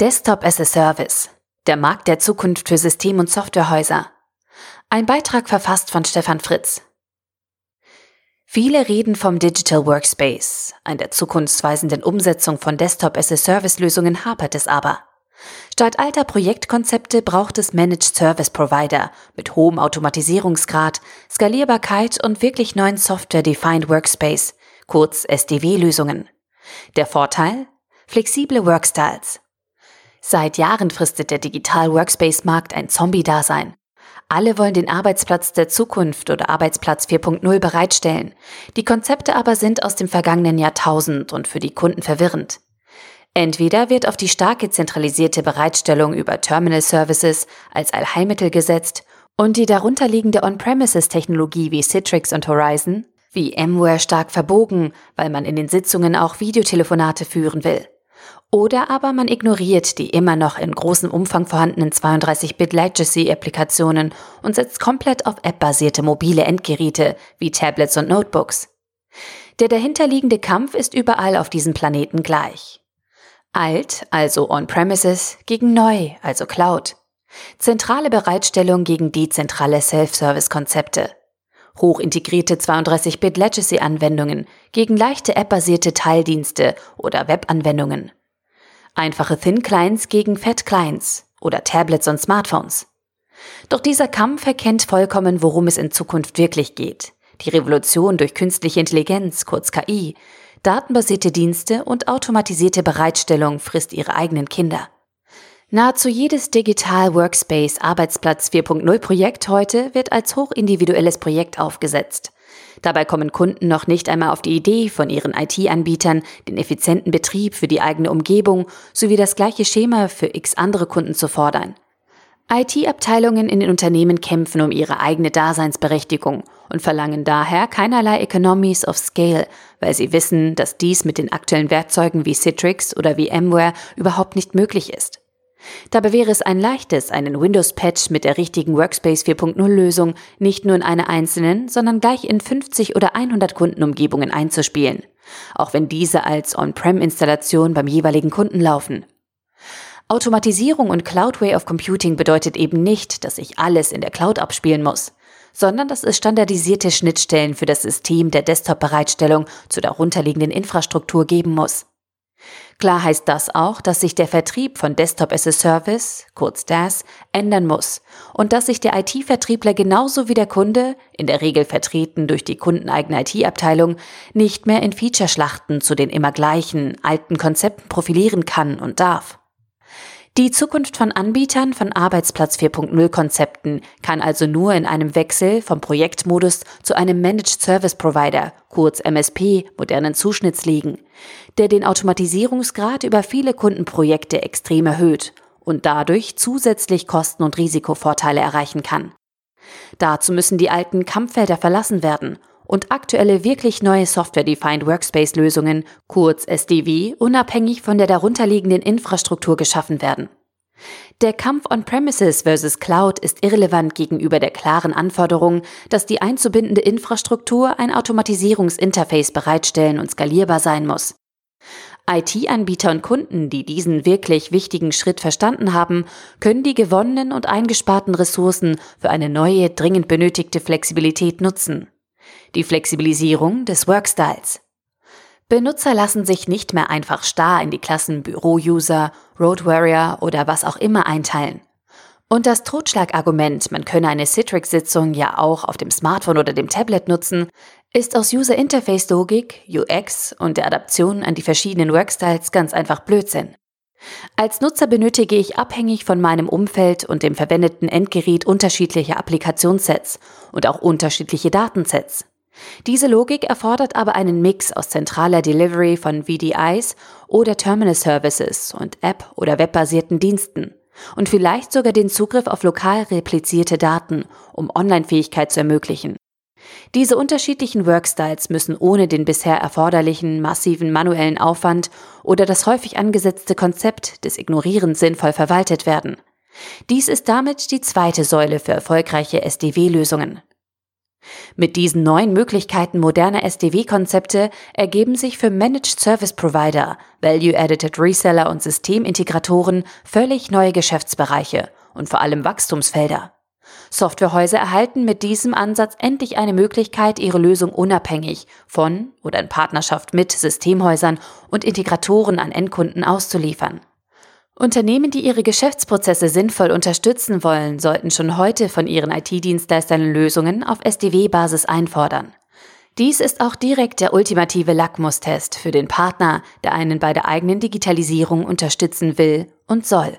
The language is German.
Desktop as a Service. Der Markt der Zukunft für System- und Softwarehäuser. Ein Beitrag verfasst von Stefan Fritz. Viele reden vom Digital Workspace. An der zukunftsweisenden Umsetzung von Desktop as a Service Lösungen hapert es aber. Statt alter Projektkonzepte braucht es Managed Service Provider mit hohem Automatisierungsgrad, Skalierbarkeit und wirklich neuen Software-Defined Workspace, kurz SDW-Lösungen. Der Vorteil? Flexible Workstyles. Seit Jahren fristet der Digital Workspace-Markt ein Zombie-Dasein. Alle wollen den Arbeitsplatz der Zukunft oder Arbeitsplatz 4.0 bereitstellen. Die Konzepte aber sind aus dem vergangenen Jahrtausend und für die Kunden verwirrend. Entweder wird auf die starke zentralisierte Bereitstellung über Terminal Services als Allheilmittel gesetzt und die darunterliegende On-Premises-Technologie wie Citrix und Horizon, wie VMware stark verbogen, weil man in den Sitzungen auch Videotelefonate führen will. Oder aber man ignoriert die immer noch in großem Umfang vorhandenen 32-Bit Legacy-Applikationen und setzt komplett auf App-basierte mobile Endgeräte wie Tablets und Notebooks. Der dahinterliegende Kampf ist überall auf diesem Planeten gleich. Alt, also On-Premises, gegen Neu, also Cloud. Zentrale Bereitstellung gegen dezentrale Self-Service-Konzepte. Hochintegrierte 32-Bit Legacy-Anwendungen gegen leichte App-basierte Teildienste oder Web-Anwendungen. Einfache Thin Clients gegen Fat Clients oder Tablets und Smartphones. Doch dieser Kampf erkennt vollkommen, worum es in Zukunft wirklich geht. Die Revolution durch künstliche Intelligenz, kurz KI, datenbasierte Dienste und automatisierte Bereitstellung frisst ihre eigenen Kinder. Nahezu jedes Digital Workspace Arbeitsplatz 4.0 Projekt heute wird als hochindividuelles Projekt aufgesetzt. Dabei kommen Kunden noch nicht einmal auf die Idee, von ihren IT-Anbietern den effizienten Betrieb für die eigene Umgebung sowie das gleiche Schema für x andere Kunden zu fordern. IT-Abteilungen in den Unternehmen kämpfen um ihre eigene Daseinsberechtigung und verlangen daher keinerlei Economies of Scale, weil sie wissen, dass dies mit den aktuellen Werkzeugen wie Citrix oder VMware überhaupt nicht möglich ist. Dabei wäre es ein leichtes, einen Windows-Patch mit der richtigen Workspace 4.0-Lösung nicht nur in einer einzelnen, sondern gleich in 50 oder 100 Kundenumgebungen einzuspielen, auch wenn diese als On-Prem-Installation beim jeweiligen Kunden laufen. Automatisierung und Cloud Way of Computing bedeutet eben nicht, dass ich alles in der Cloud abspielen muss, sondern dass es standardisierte Schnittstellen für das System der Desktop-Bereitstellung zur darunterliegenden Infrastruktur geben muss. Klar heißt das auch, dass sich der Vertrieb von Desktop as a Service, kurz DAS, ändern muss und dass sich der IT-Vertriebler genauso wie der Kunde, in der Regel vertreten durch die kundeneigene IT-Abteilung, nicht mehr in Featureschlachten zu den immer gleichen, alten Konzepten profilieren kann und darf. Die Zukunft von Anbietern von Arbeitsplatz 4.0 Konzepten kann also nur in einem Wechsel vom Projektmodus zu einem Managed Service Provider, kurz MSP, modernen Zuschnitts liegen, der den Automatisierungsgrad über viele Kundenprojekte extrem erhöht und dadurch zusätzlich Kosten- und Risikovorteile erreichen kann. Dazu müssen die alten Kampffelder verlassen werden und aktuelle wirklich neue Software-Defined Workspace-Lösungen, kurz SDW, unabhängig von der darunterliegenden Infrastruktur geschaffen werden. Der Kampf on-premises versus Cloud ist irrelevant gegenüber der klaren Anforderung, dass die einzubindende Infrastruktur ein Automatisierungsinterface bereitstellen und skalierbar sein muss. IT-Anbieter und Kunden, die diesen wirklich wichtigen Schritt verstanden haben, können die gewonnenen und eingesparten Ressourcen für eine neue, dringend benötigte Flexibilität nutzen die Flexibilisierung des Workstyles. Benutzer lassen sich nicht mehr einfach starr in die Klassen Büro-User, Road Warrior oder was auch immer einteilen. Und das Totschlagargument, man könne eine Citrix-Sitzung ja auch auf dem Smartphone oder dem Tablet nutzen, ist aus User-Interface-Logik, UX und der Adaption an die verschiedenen Workstyles ganz einfach Blödsinn. Als Nutzer benötige ich abhängig von meinem Umfeld und dem verwendeten Endgerät unterschiedliche Applikationssets und auch unterschiedliche Datensets. Diese Logik erfordert aber einen Mix aus zentraler Delivery von VDIs oder Terminal Services und App- oder webbasierten Diensten und vielleicht sogar den Zugriff auf lokal replizierte Daten, um Online-Fähigkeit zu ermöglichen. Diese unterschiedlichen Workstyles müssen ohne den bisher erforderlichen massiven manuellen Aufwand oder das häufig angesetzte Konzept des Ignorierens sinnvoll verwaltet werden. Dies ist damit die zweite Säule für erfolgreiche SDW-Lösungen. Mit diesen neuen Möglichkeiten moderner SDW-Konzepte ergeben sich für Managed Service Provider, Value-Edited Reseller und Systemintegratoren völlig neue Geschäftsbereiche und vor allem Wachstumsfelder. Softwarehäuser erhalten mit diesem Ansatz endlich eine Möglichkeit, ihre Lösung unabhängig von oder in Partnerschaft mit Systemhäusern und Integratoren an Endkunden auszuliefern. Unternehmen, die ihre Geschäftsprozesse sinnvoll unterstützen wollen, sollten schon heute von ihren IT-Dienstleistern Lösungen auf SDW-Basis einfordern. Dies ist auch direkt der ultimative Lackmustest für den Partner, der einen bei der eigenen Digitalisierung unterstützen will und soll.